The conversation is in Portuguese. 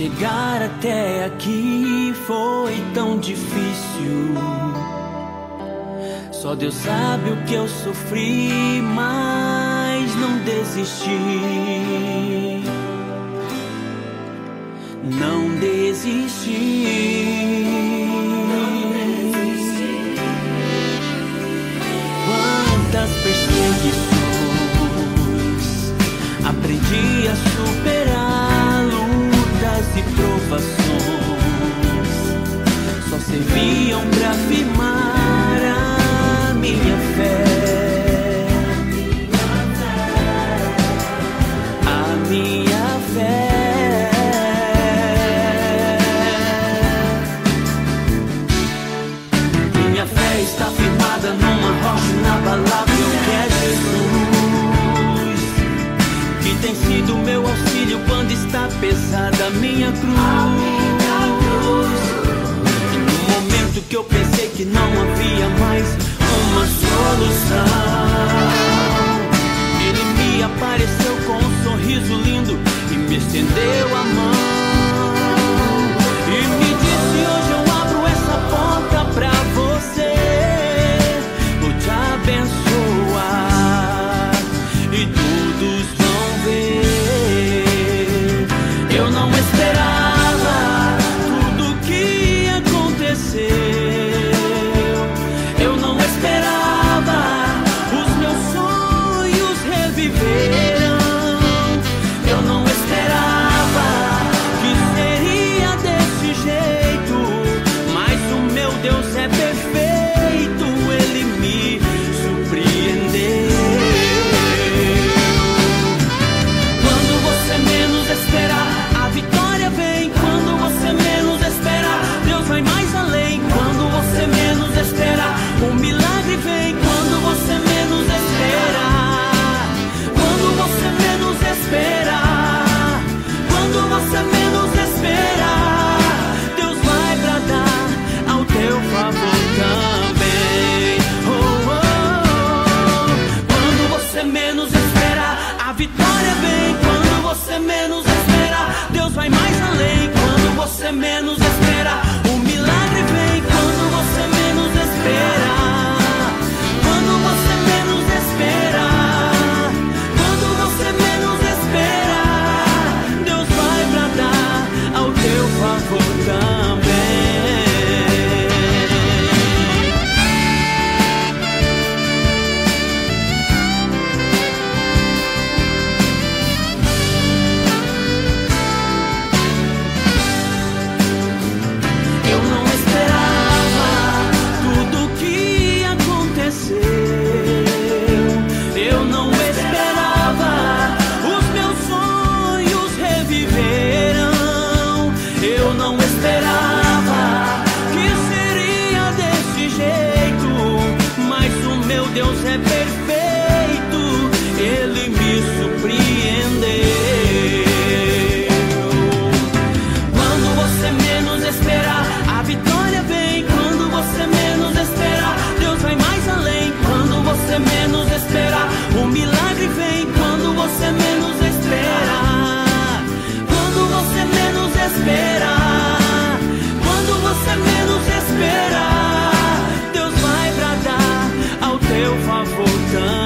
Chegar até aqui foi tão difícil. Só Deus sabe o que eu sofri, mas não desisti. Não desisti. Quantas perseguições aprendi a superar só serviam para afirmar a minha fé. A minha fé. Minha fé está firmada numa rocha inabalável que é Jesus. Que tem sido meu quando está pesada a minha cruz. E no momento que eu pensei que não havia capital. de perspectiva. meu favor também.